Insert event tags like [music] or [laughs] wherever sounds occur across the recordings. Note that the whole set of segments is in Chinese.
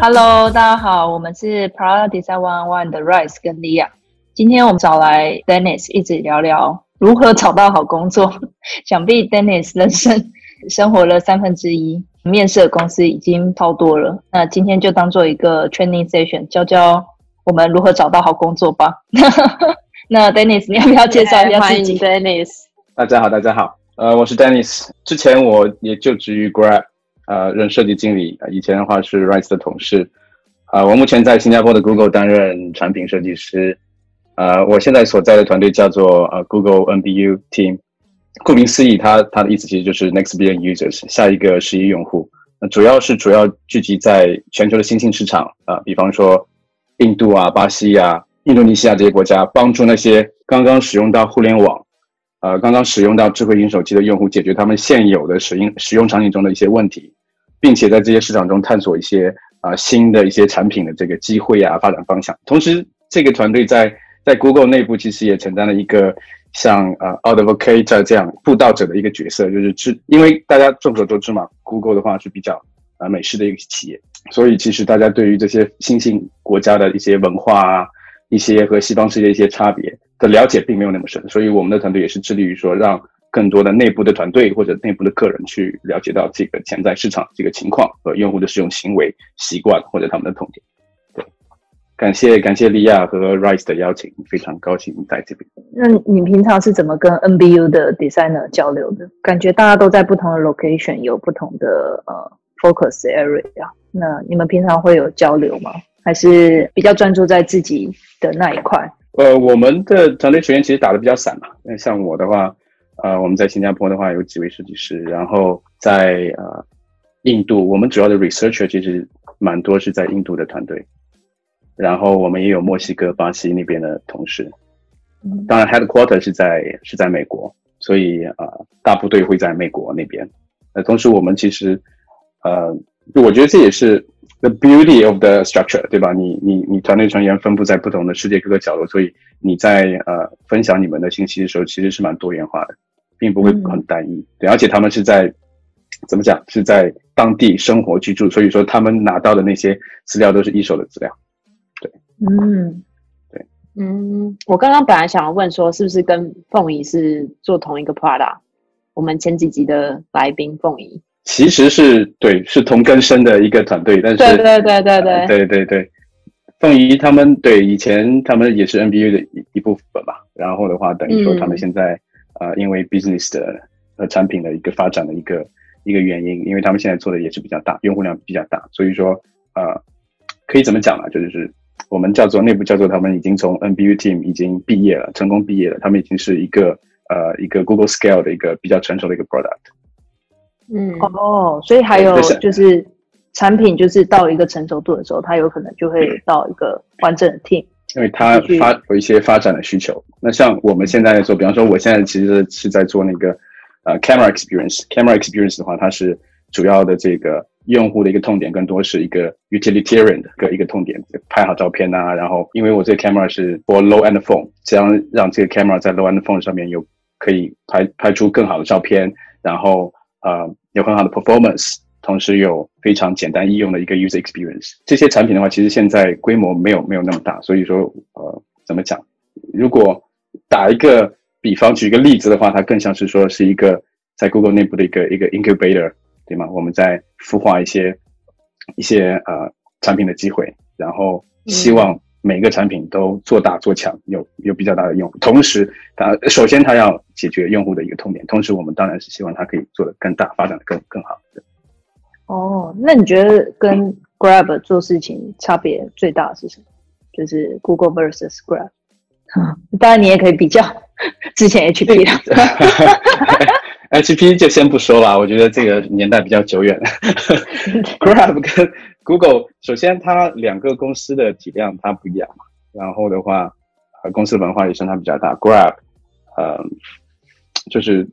Hello，大家好，我们是 Product Design One One 的 Rice 跟 Lia。今天我们找来 Dennis 一起聊聊如何找到好工作。想必 Dennis 人生生活了三分之一，面试的公司已经超多了。那今天就当做一个 training session，教教我们如何找到好工作吧。[laughs] 那 Dennis，你要不要介绍一下自己？Dennis，大家好，大家好，呃，我是 Dennis，之前我也就职于 Grab。呃，任设计经理，以前的话是 Rice 的同事，啊，我目前在新加坡的 Google 担任产品设计师，呃，我现在所在的团队叫做呃 Google NBU Team，顾名思义，它它的意思其实就是 Next Billion Users，下一个十亿用户，那主要是主要聚集在全球的新兴市场啊，比方说印度啊、巴西啊、印度尼西亚这些国家，帮助那些刚刚使用到互联网。呃，刚刚使用到智慧型手机的用户，解决他们现有的使用使用场景中的一些问题，并且在这些市场中探索一些啊新的一些产品的这个机会啊发展方向。同时，这个团队在在 Google 内部其实也承担了一个像呃 advocate 这样布道者的一个角色，就是知因为大家众所周知嘛，Google 的话是比较啊美式的一个企业，所以其实大家对于这些新兴国家的一些文化啊，一些和西方世界一些差别。的了解并没有那么深，所以我们的团队也是致力于说，让更多的内部的团队或者内部的个人去了解到这个潜在市场这个情况和用户的使用行为习惯或者他们的痛点。对，感谢感谢利亚和 Rice 的邀请，非常高兴在这边。那你平常是怎么跟 NBU 的 designer 交流的？感觉大家都在不同的 location 有不同的呃 focus area，那你们平常会有交流吗？还是比较专注在自己的那一块？呃，我们的团队成员其实打的比较散嘛。那像我的话，呃，我们在新加坡的话有几位设计师，然后在呃印度，我们主要的 researcher 其实蛮多是在印度的团队，然后我们也有墨西哥、巴西那边的同事。当然，headquarter 是在是在美国，所以呃大部队会在美国那边。呃，同时我们其实呃，我觉得这也是。The beauty of the structure，对吧？你你你团队成员分布在不同的世界各个角落，所以你在呃分享你们的信息的时候，其实是蛮多元化的，并不会很单一。对，而且他们是在怎么讲？是在当地生活居住，所以说他们拿到的那些资料都是一手的资料。嗯。对。嗯。我刚刚本来想要问说是不是跟凤仪是做同一个 prada 我们前几集的来宾凤仪。其实是对是同根生的一个团队但是对对对对对。对对凤仪他们对以前他们也是 nba 的一一部分吧然后的话等于说他们现在啊因为 business 的呃产品的一个发展的一个一个原因因为他们现在做的也是比较大用户量比较大所以说啊可以怎么讲呢就是我们叫做内部叫做他们已经从 NBU team 已经毕业了，成功毕业了，他们已经是一个呃一个 Google scale 的一个比较成熟的一个 product。嗯哦，所以还有就是产品就是到一个成熟度的时候，它有可能就会到一个完整的 team，因为它发有一些发展的需求。那像我们现在做，比方说我现在其实是在做那个呃 camera experience，camera experience 的话，它是主要的这个用户的一个痛点，更多是一个 utilitarian 的个一个痛点，拍好照片呐。然后因为我这个 camera 是 for low end phone，这样让这个 camera 在 low end phone 上面有可以拍拍出更好的照片，然后。呃，有很好的 performance，同时有非常简单易用的一个 user experience。这些产品的话，其实现在规模没有没有那么大，所以说呃，怎么讲？如果打一个比方，举一个例子的话，它更像是说是一个在 Google 内部的一个一个 incubator，对吗？我们在孵化一些一些呃产品的机会，然后希望。每个产品都做大做强，有有比较大的用。同时，它首先它要解决用户的一个痛点，同时我们当然是希望它可以做得更大，发展的更更好。哦，那你觉得跟 Grab 做事情差别最大的是什么？就是 Google versus Grab。[laughs] 当然，你也可以比较之前 HP 的。[laughs] HP 就先不说了，我觉得这个年代比较久远。[laughs] Grab 跟 Google 首先，它两个公司的体量它不一样嘛，然后的话，呃，公司文化也相差比较大。Grab，呃，就是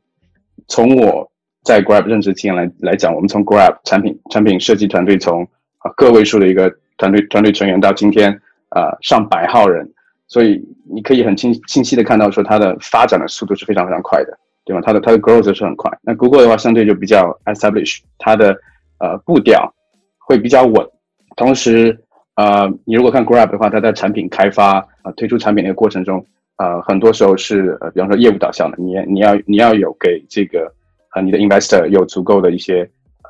从我在 Grab 任职经验来来讲，我们从 Grab 产品产品设计团队从啊个位数的一个团队团队成员到今天啊上百号人，所以你可以很清清晰的看到说它的发展的速度是非常非常快的，对吧？它的它的 growth 是很快。那 Google 的话相对就比较 establish，它的呃步调会比较稳，同时呃你如果看 Grab 的话，它在产品开发啊推出产品的过程中。呃，很多时候是呃，比方说业务导向的，你你要你要有给这个呃你的 investor 有足够的一些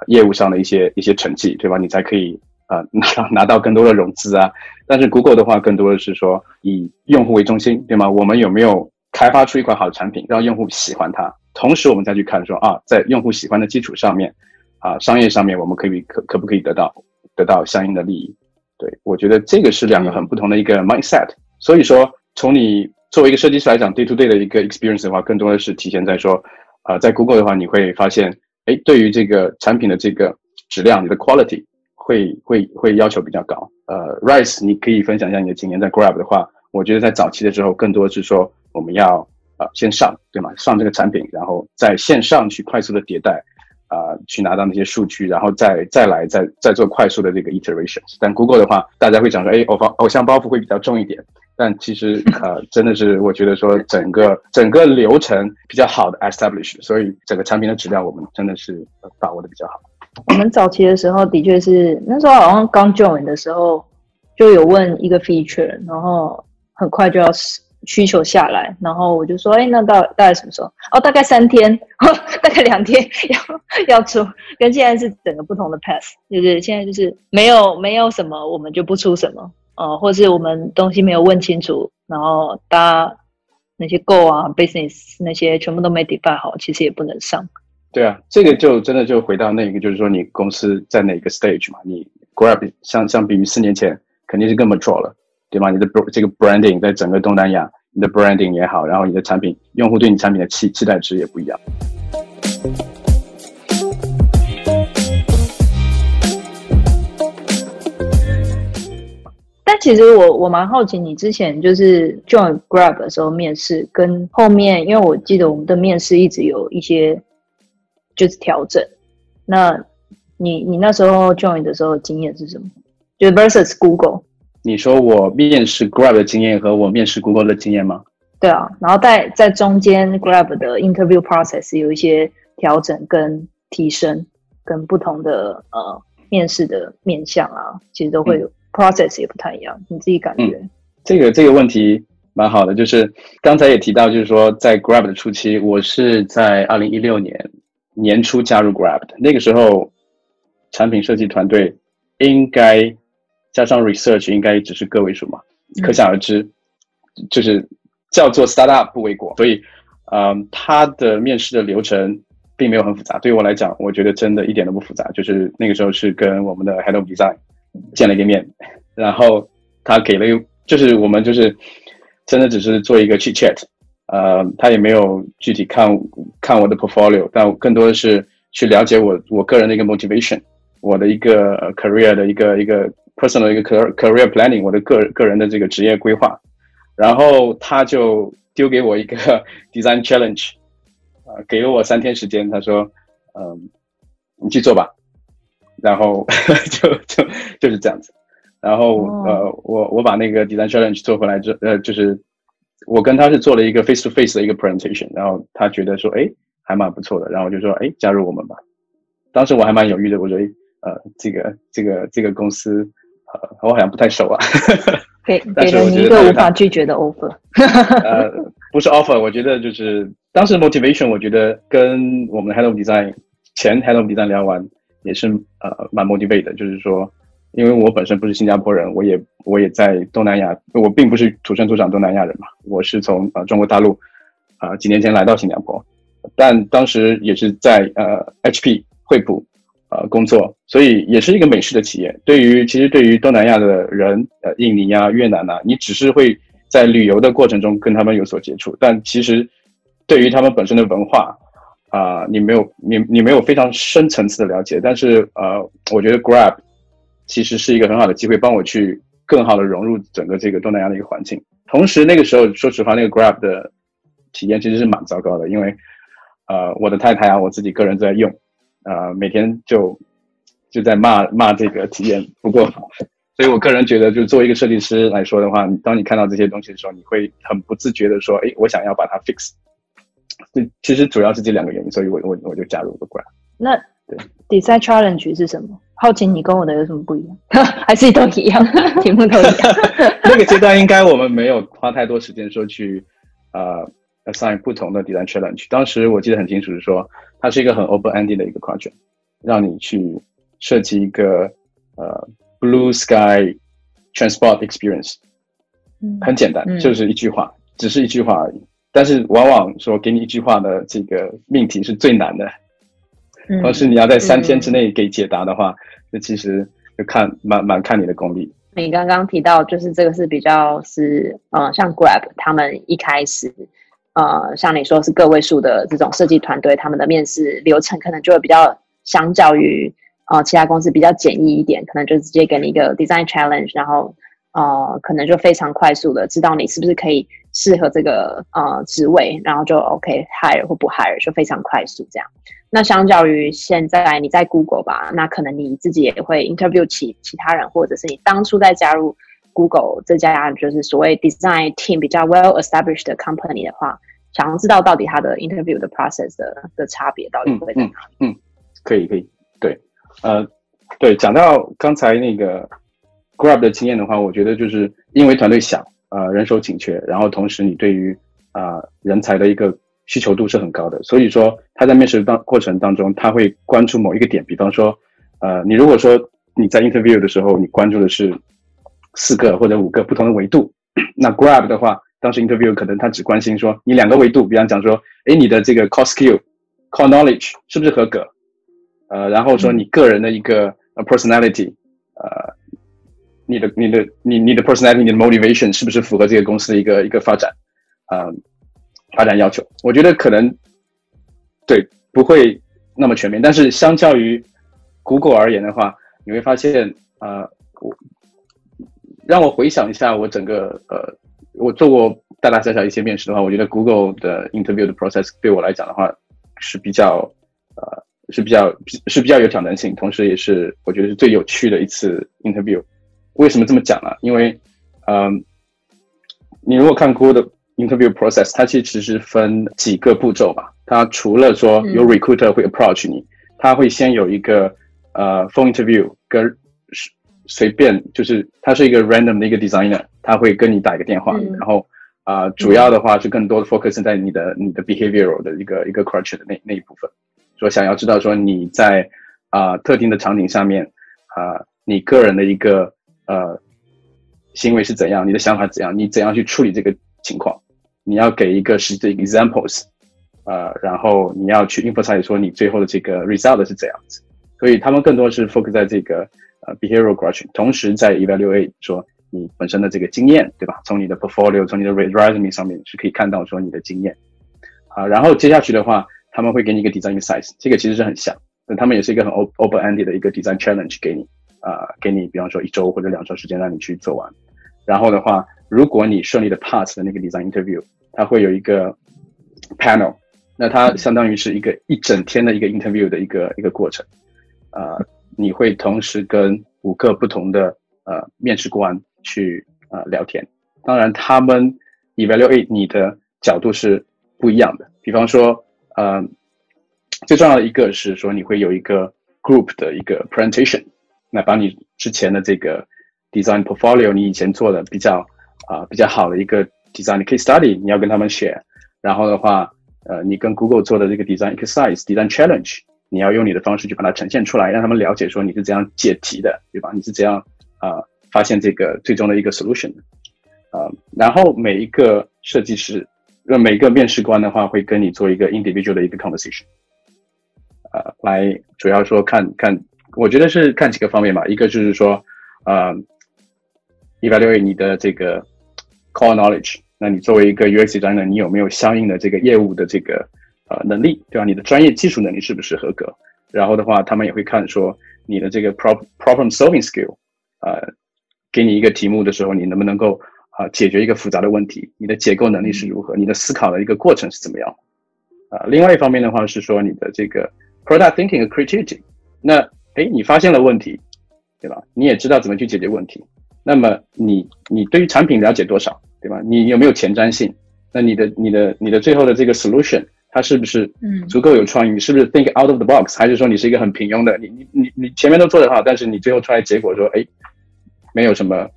业务上的一些一些成绩，对吧？你才可以呃 [laughs] 拿到拿到更多的融资啊。但是 Google 的话，更多的是说以用户为中心，对吗？我们有没有开发出一款好的产品，让用户喜欢它？同时，我们再去看说啊，在用户喜欢的基础上面，啊，商业上面我们可以可可不可以得到得到相应的利益？对我觉得这个是两个很不同的一个 mindset。所以说，从你作为一个设计师来讲，day to day 的一个 experience 的话，更多的是体现在说，呃，在 Google 的话，你会发现，哎，对于这个产品的这个质量，你的 quality 会会会要求比较高。呃，Rise，你可以分享一下你的经验。在 Grab 的话，我觉得在早期的时候，更多是说我们要呃先上，对吗？上这个产品，然后在线上去快速的迭代，啊，去拿到那些数据，然后再再来再再做快速的这个 iterations。但 Google 的话，大家会讲说，哎，偶包偶像包袱会比较重一点。但其实呃，真的是我觉得说整个整个流程比较好的 establish，所以整个产品的质量我们真的是把握的比较好。我们早期的时候的确是那时候好像刚 join 的时候就有问一个 feature，然后很快就要需求下来，然后我就说，哎，那到大概什么时候？哦，大概三天，[laughs] 大概两天 [laughs] 要要出，跟现在是整个不同的 path，就是现在就是没有没有什么，我们就不出什么。呃，或是我们东西没有问清楚，然后大家那些 Go 啊、Business 那些全部都没 define 好，其实也不能上。对啊，这个就真的就回到那个，就是说你公司在哪个 stage 嘛？你 Grab 相相比于四年前肯定是更 mature 了，对吗？你的这个 branding 在整个东南亚，你的 branding 也好，然后你的产品，用户对你产品的期期待值也不一样。但其实我我蛮好奇，你之前就是 join Grab 的时候面试，跟后面，因为我记得我们的面试一直有一些就是调整。那你你那时候 join 的时候经验是什么？就 versus Google。你说我面试 Grab 的经验和我面试 Google 的经验吗？对啊，然后在在中间 Grab 的 interview process 有一些调整跟提升，跟不同的呃面试的面向啊，其实都会有。process 也不太一样，你自己感觉？这个这个问题蛮好的，就是刚才也提到，就是说在 Grab 的初期，我是在二零一六年年初加入 Grab 的，那个时候产品设计团队应该加上 research 应该只是个位数嘛，可想而知，就是叫做 startup 不为过，所以，嗯，他的面试的流程并没有很复杂，对于我来讲，我觉得真的一点都不复杂，就是那个时候是跟我们的 Head of Design。见了一个面，然后他给了，就是我们就是真的只是做一个 chit chat，呃，他也没有具体看看我的 portfolio，但更多的是去了解我我个人的一个 motivation，我的一个 career 的一个一个 personal 一个 career career planning，我的个个人的这个职业规划，然后他就丢给我一个 [laughs] design challenge，啊，给了我三天时间，他说，嗯，你去做吧。然后 [laughs] 就就就是这样子，然后呃，我我把那个 design challenge 做回来之呃，就是我跟他是做了一个 face to face 的一个 presentation，然后他觉得说，哎，还蛮不错的，然后我就说，哎，加入我们吧。当时我还蛮犹豫的，我说，呃，这个这个这个公司，呃，我好像不太熟啊。给给了你一个无法拒绝的 offer。[laughs] [laughs] 呃，不是 offer，我觉得就是当时 motivation，我觉得跟我们 head of design 前 head of design 聊完。也是呃蛮 motivate 的，就是说，因为我本身不是新加坡人，我也我也在东南亚，我并不是土生土长东南亚人嘛，我是从呃中国大陆啊几年前来到新加坡，但当时也是在呃 HP 惠普呃工作，所以也是一个美式的企业。对于其实对于东南亚的人，呃印尼啊越南啊，你只是会在旅游的过程中跟他们有所接触，但其实对于他们本身的文化。啊，你没有你你没有非常深层次的了解，但是呃，我觉得 Grab 其实是一个很好的机会，帮我去更好的融入整个这个东南亚的一个环境。同时那个时候，说实话，那个 Grab 的体验其实是蛮糟糕的，因为呃，我的太太啊，我自己个人在用，呃，每天就就在骂骂这个体验不过，所以我个人觉得，就作为一个设计师来说的话，当你看到这些东西的时候，你会很不自觉的说，哎，我想要把它 fix。这其实主要是这两个原因，所以我我我就加入了 Grab。那对 design challenge 是什么？好奇你跟我的有什么不一样？[laughs] 还是都一样，题目都一样？[laughs] [laughs] 那个阶段应该我们没有花太多时间说去呃 assign 不同的 design challenge。当时我记得很清楚是说，它是一个很 open ended 的一个 project，让你去设计一个呃 blue sky transport experience，嗯。很简单，嗯。就是一句话，只是一句话而已。但是往往说给你一句话的这个命题是最难的，嗯。要是你要在三天之内给解答的话，那其实就看蛮蛮看你的功力。你刚刚提到，就是这个是比较是呃，像 Grab 他们一开始呃，像你说是个位数的这种设计团队，他们的面试流程可能就会比较相较于呃其他公司比较简易一点，可能就直接给你一个 design challenge，然后呃可能就非常快速的知道你是不是可以适合这个呃职位，然后就 OK hire 或不 hire 就非常快速这样。那相较于现在你在 Google 吧，那可能你自己也会 interview 其其他人，或者是你当初在加入 Google 这家就是所谓 design team 比较 well established 的 company 的话，想要知道到底它的 interview 的 process 的的差别到底会在哪里？可以可以，对，呃，对，讲到刚才那个 Grab 的经验的话，我觉得就是因为团队小，呃，人手紧缺，然后同时你对于啊、呃人才的一个需求度是很高的，所以说他在面试当过程当中，他会关注某一个点，比方说，呃，你如果说你在 interview 的时候，你关注的是四个或者五个不同的维度，那 Grab 的话，当时 interview 可能他只关心说你两个维度，比方讲说，诶，你的这个 core skill、core knowledge 是不是合格？呃，然后说你个人的一个 personality，呃，你的你的你你的 personality，你的 motivation 是不是符合这个公司的一个一个发展，呃，发展要求？我觉得可能对不会那么全面，但是相较于 Google 而言的话，你会发现，呃，我让我回想一下我整个呃，我做过大大小小一些面试的话，我觉得 Google 的 interview 的 process 对我来讲的话是比较呃是比较是比较有挑战性，同时也是我觉得是最有趣的一次 interview。为什么这么讲呢？因为，嗯、你如果看 Google 的 interview process，它其实是分几个步骤吧。它除了说有 recruiter 会 approach 你，它会先有一个呃 phone interview，跟随便就是他是一个 random 的一个 designer，他会跟你打一个电话，嗯。然后啊、呃主要的话是更多的 focus 在你的你的 behavioral 的一个一个 culture 的那那一部分，说想要知道说你在啊、特定的场景下面啊、你个人的一个呃行为是怎样，你的想法怎样，你怎样去处理这个情况，你要给一个实际的 examples，呃，然后你要去 emphasize 说你最后的这个 result 是怎样子，所以他们更多是 focus 在这个呃 behavioral question，同时在 evaluate 说你本身的这个经验，对吧？从你的 portfolio，从你的 resume 上面是可以看到说你的经验，啊，然后接下去的话，他们会给你一个 design size，这个其实是很像，但他们也是一个很 open ended 的一个 design challenge 给你，啊、给你比方说一周或者两周时间让你去做完，然后的话，如果你顺利的 pass 的那个 design interview，它会有一个 panel，那它相当于是一个一整天的一个 interview 的一个一个过程，呃，你会同时跟五个不同的呃面试官去呃聊天，当然他们 evaluate 你的角度是不一样的，比方说呃最重要的一个是说你会有一个 group 的一个 presentation，那把你之前的这个 design portfolio，你以前做的比较啊、比较好的一个 design case study，你要跟他们 share，然后的话，呃，你跟 Google 做的这个 design exercise、design challenge，你要用你的方式去把它呈现出来，让他们了解说你是怎样解题的，对吧？你是怎样啊、发现这个最终的一个 solution 的，啊、然后每一个设计师，呃，每一个面试官的话会跟你做一个 individual 的一个 conversation，呃，来主要说看看，我觉得是看几个方面吧，一个就是说，呃，evaluate 你的这个 core knowledge，那你作为一个 UX designer，你有没有相应的这个业务的这个呃能力，对吧？你的专业技术能力是不是合格？然后的话，他们也会看说你的这个 pro problem solving skill，呃，给你一个题目的时候，你能不能够啊、解决一个复杂的问题？你的结构能力是如何？你的思考的一个过程是怎么样？啊、另外一方面的话是说你的这个 product thinking 和 creativity。那诶，你发现了问题，对吧？你也知道怎么去解决问题。那么你你对于产品了解多少，对吧？你有没有前瞻性？那你的你的你的最后的这个 solution，它是不是嗯足够有创意？你是不是 think out of the box？还是说你是一个很平庸的？你你你你前面都做得好，但是你最后出来结果说，哎，没有什么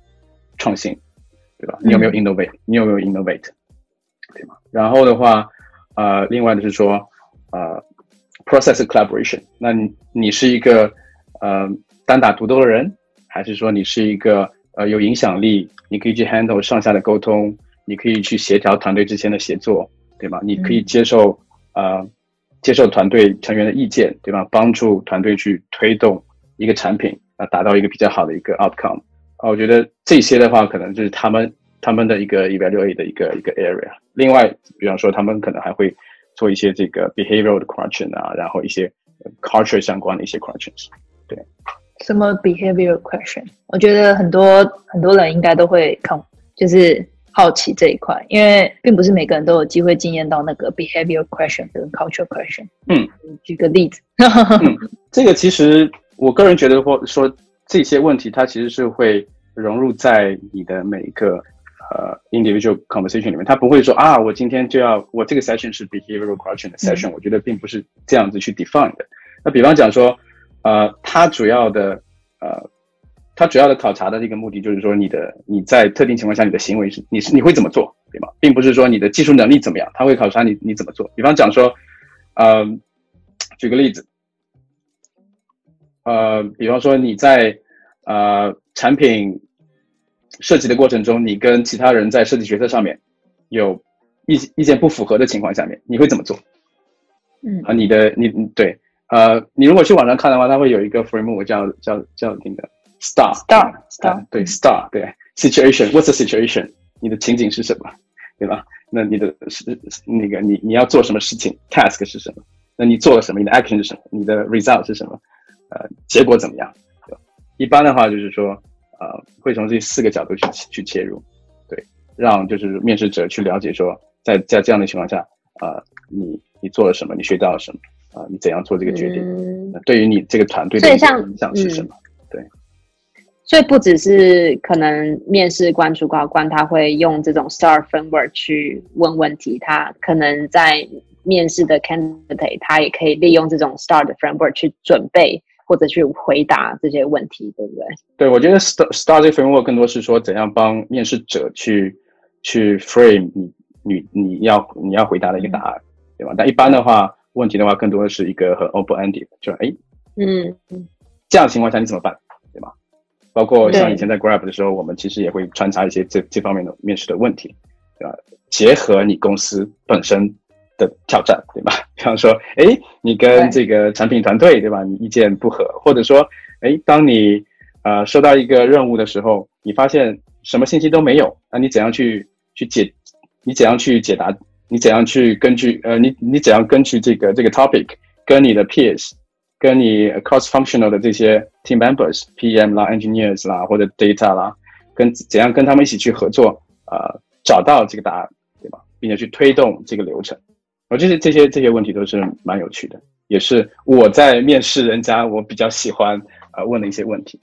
创新，对吧？你有没有 innovate？、你有没有 innovate？对吗？然后的话，呃，另外的是说，呃，process collaboration。那你你是一个呃单打独斗的人，还是说你是一个呃有影响力？你可以去 handle 上下的沟通，你可以去协调团队之间的协作，对吧？你可以接受、呃接受团队成员的意见，对吧？帮助团队去推动一个产品啊、达到一个比较好的一个 outcome。啊，我觉得这些的话，可能就是他们他们的一个 evaluate 的一个一个 area。另外，比方说他们可能还会做一些这个 behavioral 的 question 啊，然后一些 culture 相关的一些 questions 对。什么 behavioral question？我觉得很多很多人应该都会看，就是好奇这一块，因为并不是每个人都有机会经验到那个 behavioral question 跟 cultural question。嗯，举个例子，[laughs] 这个其实我个人觉得，或说这些问题，它其实是会融入在你的每一个呃 individual conversation 里面。它不会说啊，我今天就要我这个 session 是 behavioral question 的 session，、我觉得并不是这样子去 define 的。那比方讲说，呃，它主要的呃，它主要的考察的一个目的就是说，你的你在特定情况下你的行为是你是你会怎么做，对吗？并不是说你的技术能力怎么样，它会考察你你怎么做。比方讲说，呃，举个例子，呃，比方说你在呃产品设计的过程中，你跟其他人在设计决策上面有意意见不符合的情况下面，你会怎么做？嗯啊，你的你你对呃，你如果去网上看的话，它会有一个 framework 叫叫叫那个 star Star，呃 Star 对 star 对 situation，what's the situation？你的情景是什么？对吧？那你的是那个你你要做什么事情？task 是什么？那你做了什么？你的 action 是什么？你的 result 是什么？呃，结果怎么样？对一般的话就是说，呃，会从这四个角度去去切入，对，让就是面试者去了解说，在在这样的情况下，呃，你你做了什么？你学到了什么？啊、你怎样做这个决定？嗯那对于你这个团队的影响是什么？所以不只是可能面试官、主考官他会用这种 STAR framework 去问问题，他可能在面试的 candidate 他也可以利用这种 STAR 的 framework 去准备或者去回答这些问题，对不对？对，我觉得 star star 这个 framework 更多是说怎样帮面试者去去 frame 你你你要你要回答的一个答案，对吧？但一般的话，问题的话更多的是一个很 open ended，就哎嗯这样的情况下你怎么办？包括像以前在 Grab 的时候，我们其实也会穿插一些这这方面的面试的问题，对吧？结合你公司本身的挑战，对吧？[laughs] 比方说，哎，你跟这个产品团队，对吧？你意见不合，或者说，哎，当你呃收到一个任务的时候，你发现什么信息都没有，那你怎样去去解？你怎样去解答？你怎样去根据呃，你你怎样根据这个这个 topic 跟你的 peers，跟你 cross functional 的这些 team members、PM 啦、engineers 啦或者 data 啦，跟怎样跟他们一起去合作，呃，找到这个答案，对吧？并且去推动这个流程。我觉得这些这些问题都是蛮有趣的，也是我在面试人家我比较喜欢呃问的一些问题。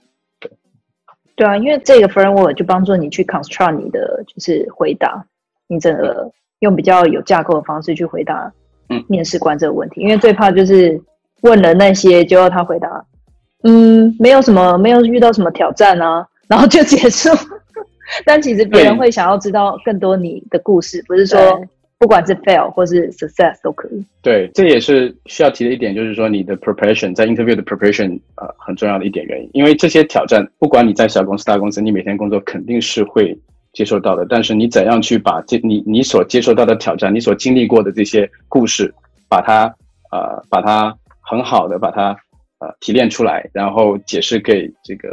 对啊，因为这个 framework 就帮助你去 construct 你的就是回答，你整个用比较有架构的方式去回答嗯面试官这个问题。因为最怕就是问了那些，就要他回答，嗯，没有什么，没有遇到什么挑战啊，[laughs] 然后就结束。[laughs] 但其实别人会想要知道更多你的故事，不是说不管是 fail 或是 success 都可以。对，这也是需要提的一点，就是说你的 preparation 在 interview 的 preparation 呃很重要的一点原因，因为这些挑战，不管你在小公司大公司，你每天工作肯定是会接受到的，但是你怎样去把这你你所接受到的挑战，你所经历过的这些故事，把它呃把它很好的把它呃提炼出来，然后解释给这个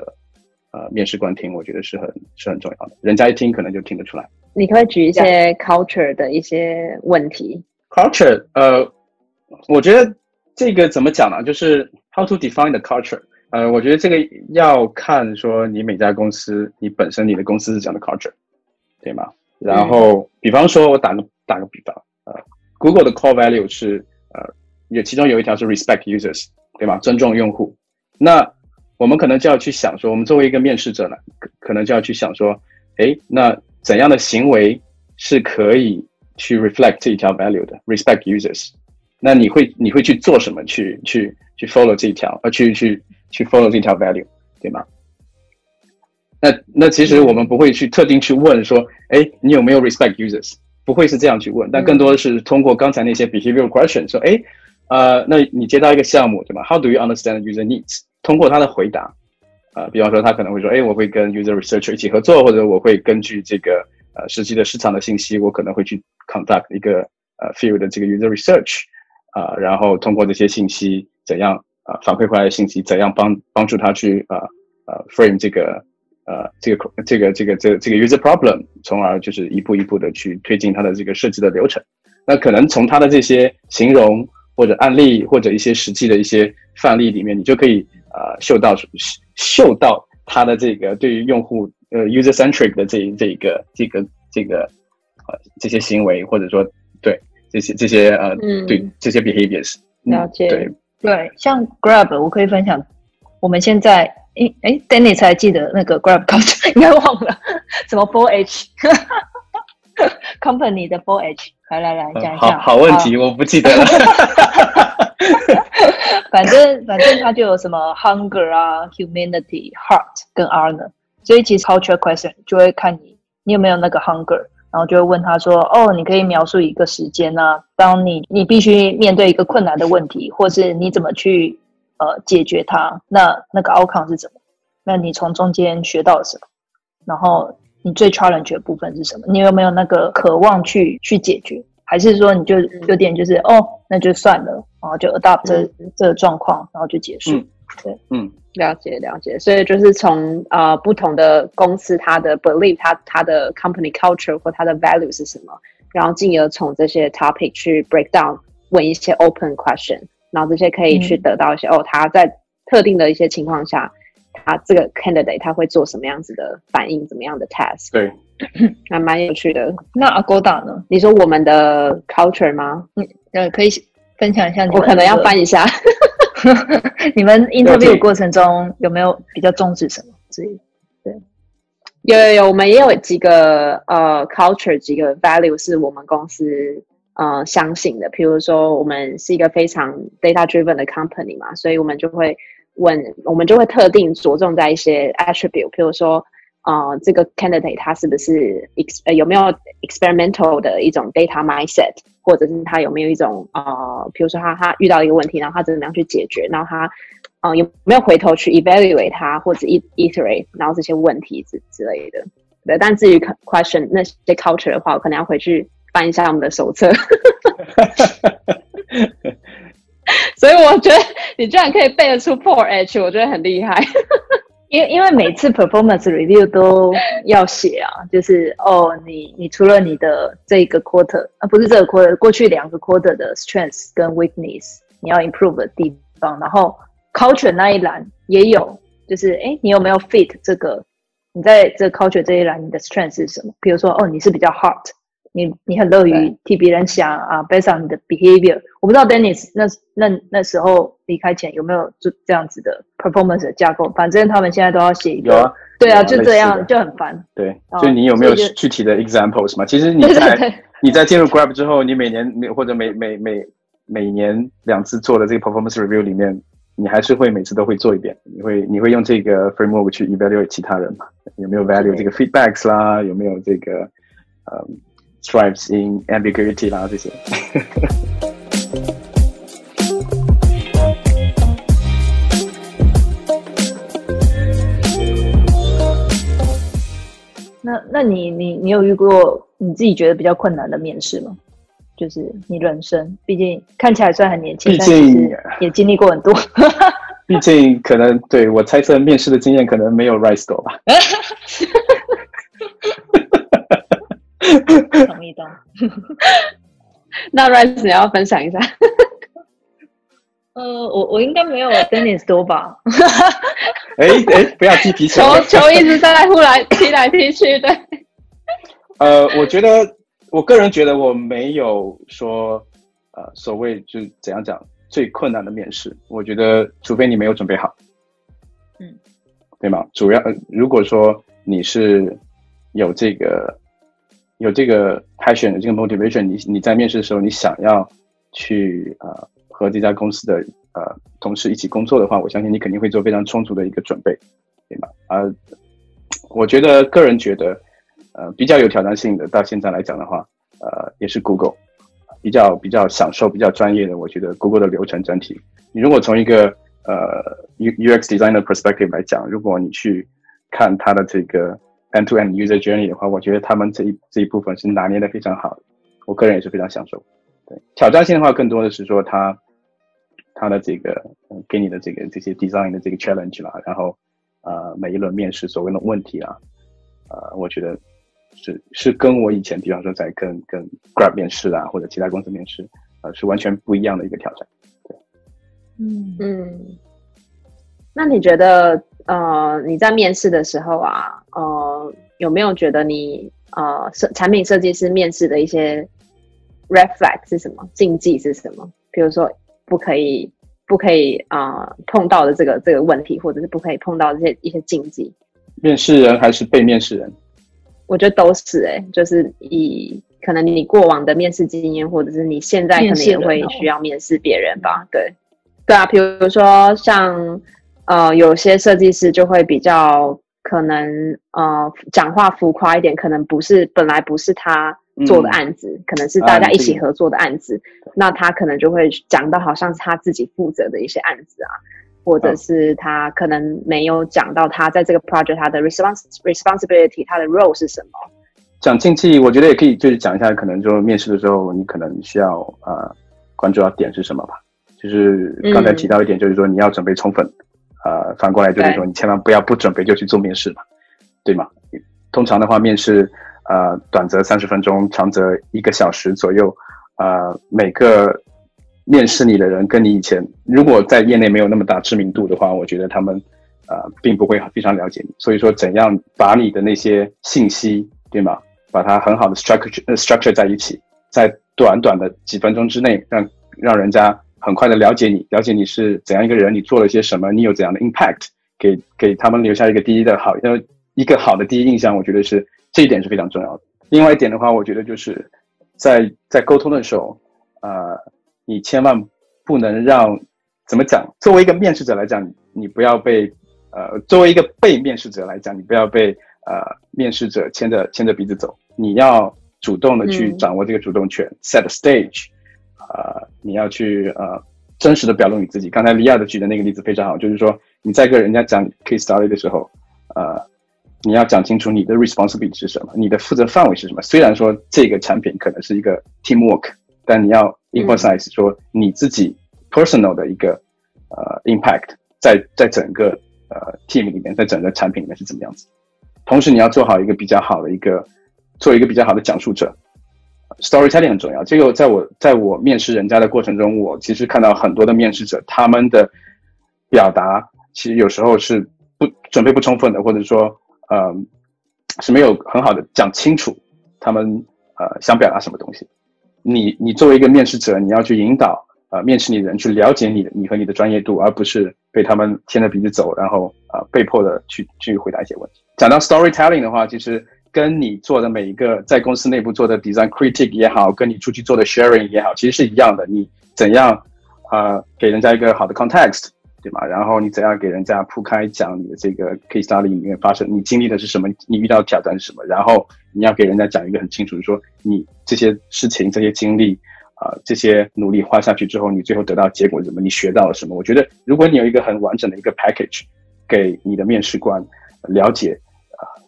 呃面试官听，我觉得是很是很重要的，人家一听可能就听得出来。你可不可以举一些 culture 的一些问题？culture，呃，我觉得这个怎么讲呢？就是 how to define the culture。呃，我觉得这个要看说你每家公司，你本身你的公司是怎样的 culture，对吗？然后，比方说，我打个打个比方，呃，Google 的 core value 是呃，有其中有一条是 respect users，对吗？尊重用户。那我们可能就要去想说，我们作为一个面试者呢，可可能就要去想说，哎，那怎样的行为是可以去 reflect 这一条 value 的，respect users。那你会你会去做什么去去去 follow 这一条，呃，去去去 follow 这条 value，对吗？那那其实我们不会去特定去问说，哎，你有没有 respect users？不会是这样去问，但更多的是通过刚才那些 behavioral question 说，哎，呃，那你接到一个项目，对吗？How do you understand user needs？通过他的回答，呃，比方说他可能会说，哎，我会跟 user researcher 一起合作，或者我会根据这个呃实际的市场的信息，我可能会去 conduct 一个呃 field 的这个 user research，啊，然后通过这些信息怎样啊反馈回来的信息怎样帮帮助他去啊呃 frame 这个。呃，这个这个这个这这个 user problem，从而就是一步一步的去推进它的这个设计的流程。那可能从它的这些形容或者案例或者一些实际的一些范例里面，你就可以呃嗅到嗅到它的这个对于用户呃 user centric 的这这个这个这个呃这些行为，或者说对这些这些呃对这些 behaviors 了解。对。对，像 Grab 我可以分享，我们现在。哎哎，Danny 才记得那个 Grab [laughs] Culture，应该忘了什么 Four H [laughs] Company 的 Four H，来来来讲一下。好问题，我不记得了。[laughs] 反正反正它就有什么 Hunger 啊，Humanity、Heart 跟 Honor，所以其实 Culture Question 就会看你你有没有那个 Hunger，然后就会问他说：哦，你可以描述一个时间呢？当你你必须面对一个困难的问题，或是你怎么去。呃，解决它，那那个 outcome 是什么？那你从中间学到了什么？然后你最 challenge 的部分是什么？你有没有那个渴望去去解决？还是说你就有点就是哦，那就算了，然后就 adopt 这这个状况，然后就结束？对，嗯，了解了解。所以就是从呃不同的公司，它的 belief，它它的 company culture 或它的 value 是什么，然后进而从这些 topic 去 break down，问一些 open question。然后这些可以去得到一些哦，他在特定的一些情况下，他这个 candidate 他会做什么样子的反应，怎么样的 task？对，[coughs] 还蛮有趣的。那 Agoda 呢？你说我们的 culture 吗？嗯，呃，可以分享一下。我可能要翻一下。[laughs] 你们 interview 过程中有没有比较重视什么之类？对，有有有，我们也有几个呃 culture 几个 value 是我们公司。呃，相信的，比如说我们是一个非常 data driven 的 company 嘛，所以我们就会问，我们就会特定着重在一些 attribute，比如说，呃，这个 candidate 他是不是 ex 有没有 experimental 的一种 data mindset，或者是他有没有一种呃，比如说他他遇到一个问题，然后他怎么样去解决，然后他呃有没有回头去 evaluate 他或者 iterate，然后这些问题之之类的。对，但至于 question 那些 culture 的话，我可能要回去。翻一下我们的手册，[laughs] 所以我觉得你居然可以背得出 Four H，我觉得很厉害。因为因为每次 performance review 都要写啊，就是哦，你你除了你的这个 quarter 啊，不是这个 quarter，过去两个 quarter 的 strengths 跟 weakness，你要 improve 的地方，然后 culture 那一栏也有，就是哎，你有没有 fit 这个？你在这 culture 这一栏，你的 strength 是什么？比如说哦，你是比较 hard。你你很乐于替别人想啊，based on 你的 behavior。我不知道 Dennis 那那那时候离开前有没有就这样子的 performance 的架构。反正他们现在都要写一个。有啊。对啊，就这样就很烦。对，就你有没有具体的 examples 嘛？其实你在 [laughs] 你在进入 Grab 之后，你每年每或者每每每每年两次做的这个 performance review 里面，你还是会每次都会做一遍。你会你会用这个 framework 去 evaluate 其他人嘛？有没有 value 这个 feedbacks 啦？有没有这个呃？Stripes in ambiguity 啦，这些。[laughs] 那那你你你有遇过你自己觉得比较困难的面试吗？就是你人生，毕竟看起来虽然很年轻，毕竟也经历过很多。[laughs] 毕竟可能对我猜测面试的经验可能没有 Rice 多吧。[laughs] 同意的。[laughs] 那 Rice 你要分享一下？呃，我我应该没有 Dennis 多吧？哎哎，不要踢皮球，球球一直在呼来 [laughs] 踢来踢去，对。呃，我觉得我个人觉得我没有说呃所谓就怎样讲最困难的面试，我觉得除非你没有准备好。嗯，对吗？主要如果说你是有这个有这个 passion 的这个 motivation，你你在面试的时候，你想要去呃和这家公司的呃同事一起工作的话，我相信你肯定会做非常充足的一个准备，对吗？啊，我觉得个人觉得呃比较有挑战性的，到现在来讲的话，呃也是 Google 比较比较享受、比较专业的，我觉得 Google 的流程整体，你如果从一个呃，U U X designer perspective 来讲，如果你去看它的这个 end to end user journey 的话，我觉得他们这一这一部分是拿捏的非常好的，我个人也是非常享受。对，挑战性的话更多的是说他他的这个嗯给你的这个这些 design 的这个 challenge 啦，然后呃每一轮面试所谓的问题啊，呃，我觉得是是跟我以前比方说在跟跟 Grab 面试啊或者其他公司面试，呃是完全不一样的一个挑战。对嗯嗯，那你觉得呃你在面试的时候啊，呃有没有觉得你呃设产品设计师面试的一些 red flag 是什么？禁忌是什么？比如说不可以不可以啊碰到的这个这个问题，或者是不可以碰到这些一些禁忌？面试人还是被面试人？我觉得都是哎，就是以可能你过往的面试经验，或者是你现在可能也会需要面试别人吧？对。对啊，比如说像呃，有些设计师就会比较可能呃，讲话浮夸一点，可能不是本来不是他做的案子，可能是大家一起合作的案子，那他可能就会讲到好像是他自己负责的一些案子啊，或者是他可能没有讲到他在这个 project 他的 respons responsibility 他的 role 是什么。讲禁忌，我觉得也可以，就是讲一下，可能就面试的时候，你可能需要呃关注到点是什么吧。就是刚才提到一点，就是说你要准备充分，呃，反过来就是说你千万不要不准备就去做面试嘛，对吗？通常的话，面试呃短则三十分钟，长则一个小时左右，呃，每个面试你的人跟你以前如果在业内没有那么大知名度的话，我觉得他们呃并不会非常了解你。所以说，怎样把你的那些信息，对吗？把它很好的 structure structure 在一起，在短短的几分钟之内，让让人家。很快的了解你，了解你是怎样一个人，你做了些什么，你有怎样的 impact，给给他们留下一个第一的好，呃，一个好的第一印象，我觉得是这一点是非常重要的。另外一点的话，我觉得就是在在沟通的时候，呃，你千万不能让怎么讲？作为一个面试者来讲，你不要被呃，作为一个被面试者来讲，你不要被呃面试者牵着牵着鼻子走，你要主动的去掌握这个主动权，set stage。呃，你要去呃真实的表露你自己。刚才李亚的举的那个例子非常好，就是说你在跟人家讲 case study 的时候，呃，你要讲清楚你的 responsibility 是什么，你的负责范围是什么。虽然说这个产品可能是一个 teamwork，但你要 emphasize 说你自己 personal 的一个呃 impact 在在整个呃 team 里面，在整个产品里面是怎么样子。同时，你要做好一个比较好的一个，做一个比较好的讲述者。Storytelling 很重要。这个在我在我面试人家的过程中，我其实看到很多的面试者，他们的表达其实有时候是不准备不充分的，或者说呃是没有很好的讲清楚他们呃想表达什么东西。你你作为一个面试者，你要去引导呃面试你的人去了解你你和你的专业度，而不是被他们牵着鼻子走，然后啊被迫的去去回答一些问题。讲到 Storytelling 的话，其实。跟你做的每一个在公司内部做的 design critic 也好，跟你出去做的 sharing 也好，其实是一样的。你怎样啊给人家一个好的 context，对吗？然后你怎样给人家铺开讲你的这个 case study 里面发生你经历的是什么，你遇到的挑战是什么？然后你要给人家讲一个很清楚，说你这些事情、这些经历啊、这些努力花下去之后，你最后得到结果是什么？你学到了什么？我觉得如果你有一个很完整的一个 package 给你的面试官了解。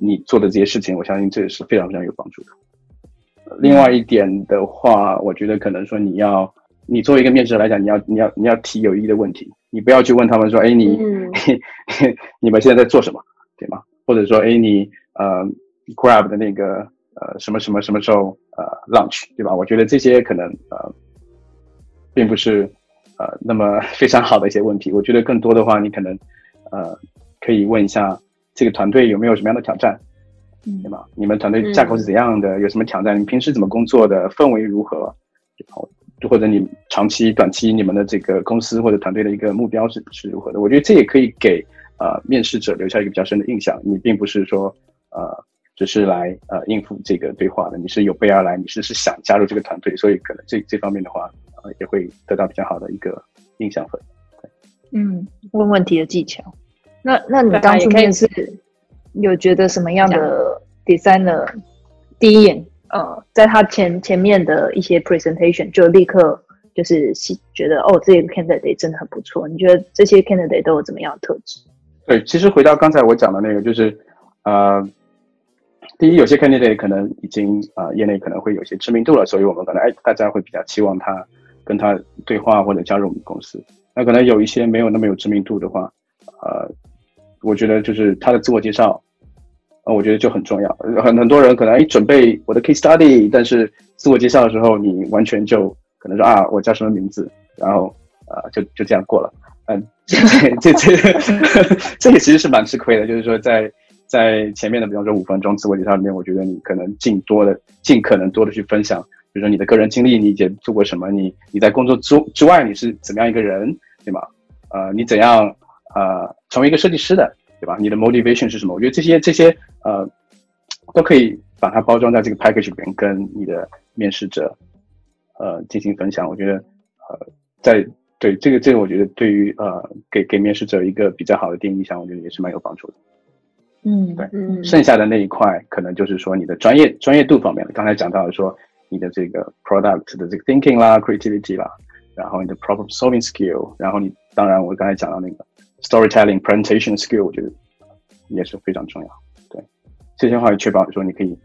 你做的这些事情，我相信这也是非常非常有帮助的。另外一点的话，我觉得可能说你要，你作为一个面试者来讲，你要你要你要提有意义的问题，你不要去问他们说，哎，你 [laughs] 你们现在在做什么，对吗？或者说，哎，你呃，Grab 的那个呃什么什么什么时候呃 launch，对吧？我觉得这些可能呃，并不是呃那么 [laughs] 非常好的一些问题。我觉得更多的话，你可能呃可以问一下。这个团队有没有什么样的挑战，对吗？你们团队架构是怎样的？有什么挑战？你平时怎么工作的？氛围如何？或者你长期、短期你们的这个公司或者团队的一个目标是是如何的？我觉得这也可以给呃面试者留下一个比较深的印象。你并不是说呃只是来呃应付这个对话的，你是有备而来，你是是想加入这个团队，所以可能这这方面的话，呃也会得到比较好的一个印象分。嗯，问问题的技巧。那那你当初面试有觉得什么样的 designer 第一眼呃，在他前前面的一些 presentation 就立刻就是觉得哦，这个 candidate 真的很不错。你觉得这些 candidate 都有怎么样的特质？对，其实回到刚才我讲的那个，就是呃，第一，有些 candidate 可能已经啊业内可能会有些知名度了，所以我们可能哎大家会比较期望他跟他对话或者加入我们公司。那可能有一些没有那么有知名度的话，呃，我觉得就是他的自我介绍，呃，我觉得就很重要。很很多人可能哎准备我的 case study，但是自我介绍的时候，你完全就可能说啊我叫什么名字，然后呃就就这样过了。嗯，[laughs] 这这这这个其实是蛮吃亏的。就是说在在前面的比方说五分钟自我介绍里面，我觉得你可能尽多的尽可能多的去分享。比如说你的个人经历，你以前做过什么？你你在工作之之外你是怎么样一个人，对吗？呃，你怎样呃成为一个设计师的，对吧？你的 motivation 是什么？我觉得这些这些呃都可以把它包装在这个 package 里面，跟你的面试者呃进行分享。我觉得呃在对这个这个，我觉得对于呃给给面试者一个比较好的第一印象，我觉得也是蛮有帮助的。嗯，对，嗯，剩下的那一块可能就是说你的专业专业度方面的。刚才讲到了说。你的这个 product 的这个 thinking 啦，creativity 啦，然后你的 problem solving skill，然后你当然我刚才讲到那个 storytelling presentation skill，我觉得也是非常重要。对，这些话确保说你可以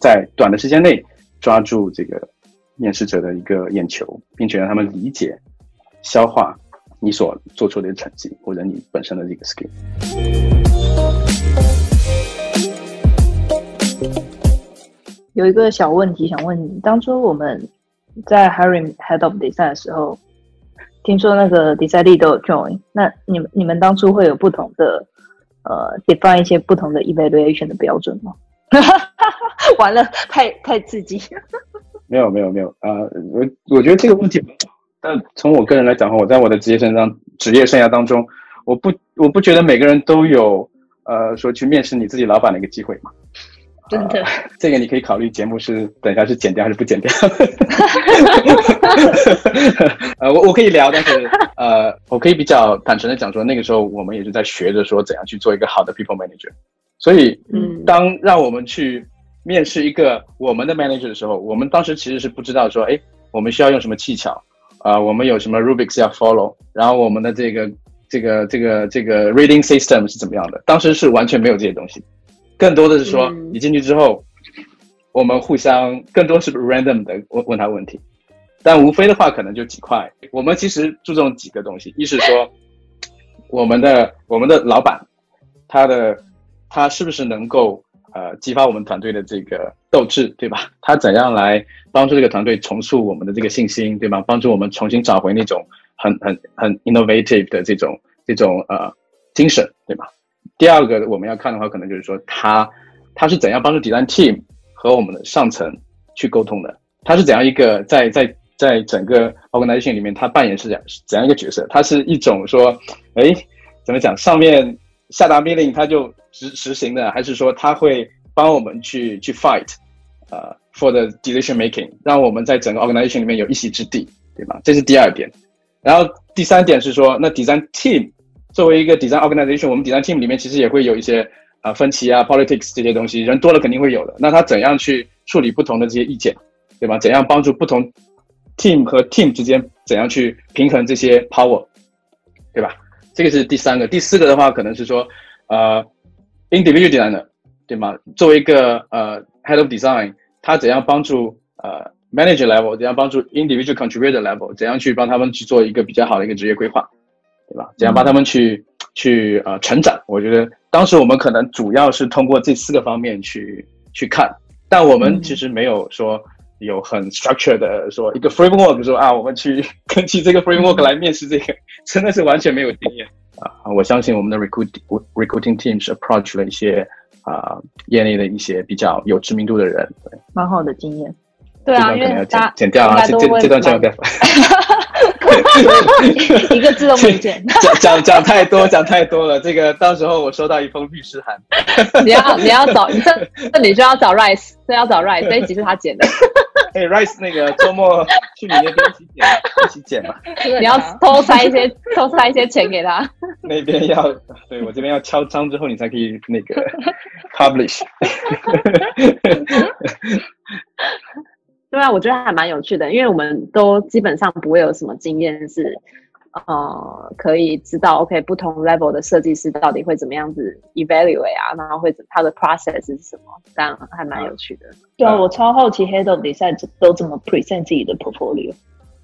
在短的时间内抓住这个面试者的一个眼球，并且让他们理解、消化你所做出的成绩或者你本身的这个 skill。有一个小问题想问你，当初我们在 hiring head of design 的时候，听说那个 design lead 都有 join，那你们你们当初会有不同的呃 define 一些不同的 evaluation 的标准吗？[laughs] 完了，太太刺激。没有没有没有啊，我我觉得这个问题，但从我个人来讲的话，我在我的职业生涯职业生涯当中，我不我不觉得每个人都有呃说去面试你自己老板的一个机会嘛。真的，[laughs] 这个你可以考虑节目是等一下是剪掉还是不剪掉。[laughs] 呃，我我可以聊，但是呃，我可以比较坦诚的讲说，那个时候我们也是在学着说怎样去做一个好的 people manager。所以，嗯，当让我们去面试一个我们的 manager 的时候，我们当时其实是不知道说，哎，我们需要用什么技巧啊？我们有什么 rubrics 要 follow？然后我们的这个这个这个这个 reading system 是怎么样的？当时是完全没有这些东西。更多的是说，你进去之后，我们互相更多是 random 的问问他问题，但无非的话可能就几块。我们其实注重几个东西，一是说，[laughs] 我们的我们的老板，他的他是不是能够呃激发我们团队的这个斗志，对吧？他怎样来帮助这个团队重塑我们的这个信心，对吧？帮助我们重新找回那种很很很 innovative 的这种这种呃精神，对吧？第二个我们要看的话，可能就是说他他是怎样帮助 design team 和我们的上层去沟通的？他是怎样一个在在在整个 organization 里面，他扮演是怎样怎样一个角色？他是一种说，哎，怎么讲？上面下达命令他就执执行的，还是说他会帮我们去去 fight，呃，for the decision making，让我们在整个 organization 里面有一席之地，对吧？这是第二点。然后第三点是说，那 design team。作为一个 design organization，我们 design team 里面其实也会有一些啊分歧啊 politics 这些东西，人多了肯定会有的。那他怎样去处理不同的这些意见，对吧？怎样帮助不同 team 和 team 之间怎样去平衡这些 power，对吧？这个是第三个。第四个的话，可能是说呃 individual designer，对吗？作为一个呃 head of design，他怎样帮助呃 manager level，怎样帮助 individual contributor level，怎样去帮他们去做一个比较好的一个职业规划。对吧？怎样帮他们去去呃成长？我觉得当时我们可能主要是通过这四个方面去去看，但我们其实没有说有很 structure 的说一个 framework 说啊，我们去 [laughs] 根据这个 framework 来面试这个，[laughs] 真的是完全没有经验啊！我相信我们的 recruiting recruiting teams approach 了一些啊业内的一些比较有知名度的人，对蛮好的经验。对啊，因为大剪掉啊，这这这段剪掉。[laughs] [laughs] 一个字都没见。[laughs] 讲讲讲太多，讲太多了。这个到时候我收到一封律师函。你要你要找 [laughs] 这这你就要找 Rice，这要找 Rice，这一集是他剪的。哎，Rice，那个周末去你那边一起剪，一起剪嘛。你要偷塞一些偷塞一些钱给他。那边要对我这边要敲章之后，你才可以那个 publish。对啊，我觉得还蛮有趣的，因为我们都基本上不会有什么经验是，呃，可以知道 OK 不同 level 的设计师到底会怎么样子 evaluate 啊，然后会他的 process 是什么，这样还蛮有趣的。对啊，我超好奇 head of design 都怎么 present 自己的 portfolio，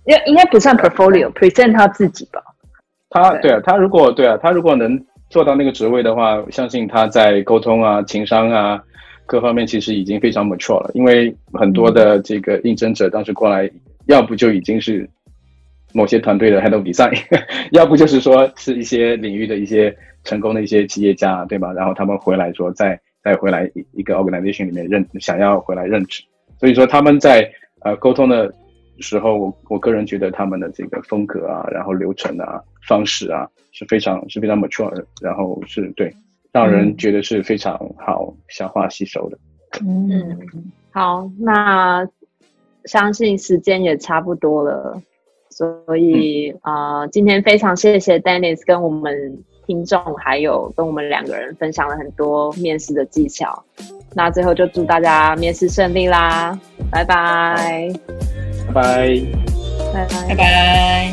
应应该不算 portfolio，present 他自己吧？他对啊，他如果对啊，他如果能做到那个职位的话，相信他在沟通啊、情商啊。各方面其实已经非常 mature 了，因为很多的这个应征者当时过来，要不就已经是某些团队的 head of design，[laughs] 要不就是说是一些领域的一些成功的一些企业家，对吧？然后他们回来说再再回来一一个 organization 里面任想要回来任职，所以说他们在呃沟通的时候，我我个人觉得他们的这个风格啊，然后流程啊方式啊是非常是非常 mature 的，然后是对。让人觉得是非常好消化吸收的。嗯，好，那相信时间也差不多了，所以啊，今天非常谢谢 Dennis 跟我们听众，还有跟我们两个人分享了很多面试的技巧。那最后就祝大家面试顺利啦！拜拜，拜拜，拜拜，拜拜。